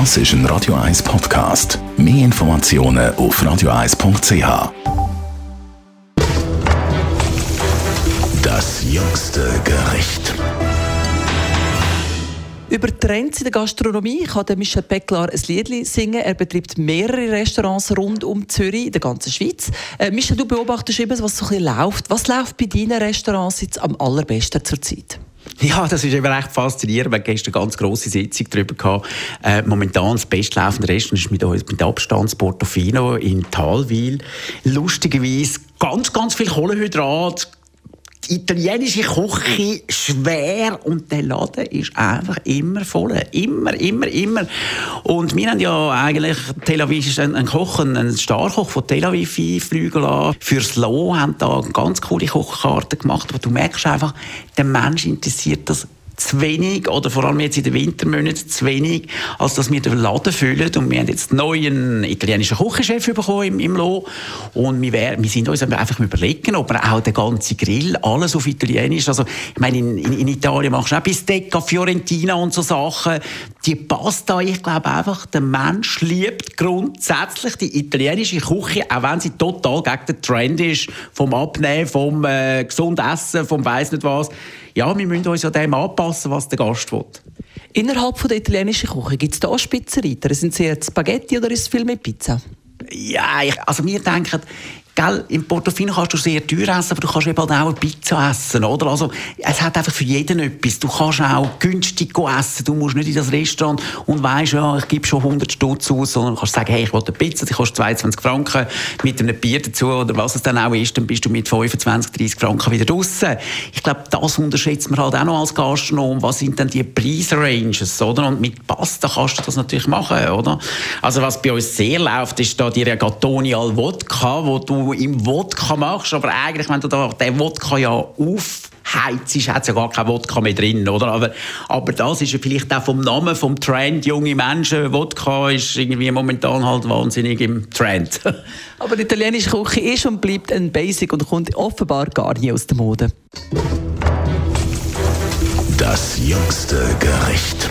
Das ist ein Radio 1 Podcast. Mehr Informationen auf radio1.ch. Das jüngste Gericht. Über Trends in der Gastronomie kann Michel Pecklar ein Lied singen. Er betreibt mehrere Restaurants rund um Zürich, in der ganzen Schweiz. Äh, Michel, du beobachtest immer, was so ein bisschen läuft. Was läuft bei deinen Restaurants jetzt am allerbesten zurzeit? Ja, das ist eben recht faszinierend. Wir haben gestern eine ganz grosse Sitzung darüber gehabt. Äh, momentan das bestlaufende Restaurant ist mit uns mit Abstand Portofino in Talwil. Lustigerweise ganz, ganz viel Kohlenhydrat, die italienische Küche schwer und der Laden ist einfach immer voll. Immer, immer, immer. Und wir haben ja eigentlich, Tel Aviv ist ein, ein Koch, ein Starkoch von Tel Aviv einfliegen Fürs Lo haben da ganz coole Kochkarten gemacht. Aber du merkst einfach, der Mensch interessiert das zu wenig oder vor allem jetzt in den Wintermonaten zu wenig, als dass wir den Laden füllen. Und wir haben jetzt einen neuen italienischen Küchenchef bekommen im, im Lo. Und wir, wär, wir sind uns einfach überlegen, ob wir auch den ganzen Grill, alles auf Italienisch, also ich meine, in, in, in Italien machst du auch Bistecca, Fiorentina und so Sachen. Die Pasta, ich glaube einfach, der Mensch liebt grundsätzlich die italienische Küche, auch wenn sie total gegen den Trend ist, vom Abnehmen, vom äh, gesund Essen, vom weiss nicht was ja, wir müssen uns ja dem anpassen, was der Gast will. Innerhalb von der italienischen Küche gibt es da Spitzenreiter? Sind sie jetzt Spaghetti oder ist es viel mit Pizza? Ja, ich, also wir denken, Gell, in Portofino kannst du sehr teuer essen, aber du kannst eben auch eine Pizza essen, oder? Also, es hat einfach für jeden etwas. Du kannst auch günstig essen. Du musst nicht in das Restaurant und weißt, ja, ich gebe schon 100 Stutz aus, sondern kannst sagen, hey, ich will eine Pizza, die kostet 22 Franken, mit einem Bier dazu, oder was es dann auch ist, dann bist du mit 25, 30 Franken wieder draussen. Ich glaube, das unterschätzt man halt auch noch als Gastronom. Was sind denn die Preisranges, oder? Und mit Pasta kannst du das natürlich machen, oder? Also, was bei uns sehr läuft, ist da die Regatoni al Vodka, wo du im Wodka machst, aber eigentlich, wenn du da den Wodka ja aufheizt, hat es ja gar kein Wodka mehr drin, oder? Aber, aber das ist ja vielleicht auch vom Namen, vom Trend, junge Menschen, Wodka ist irgendwie momentan halt wahnsinnig im Trend. aber die italienische Küche ist und bleibt ein Basic und kommt offenbar gar nicht aus der Mode. Das jüngste Gericht.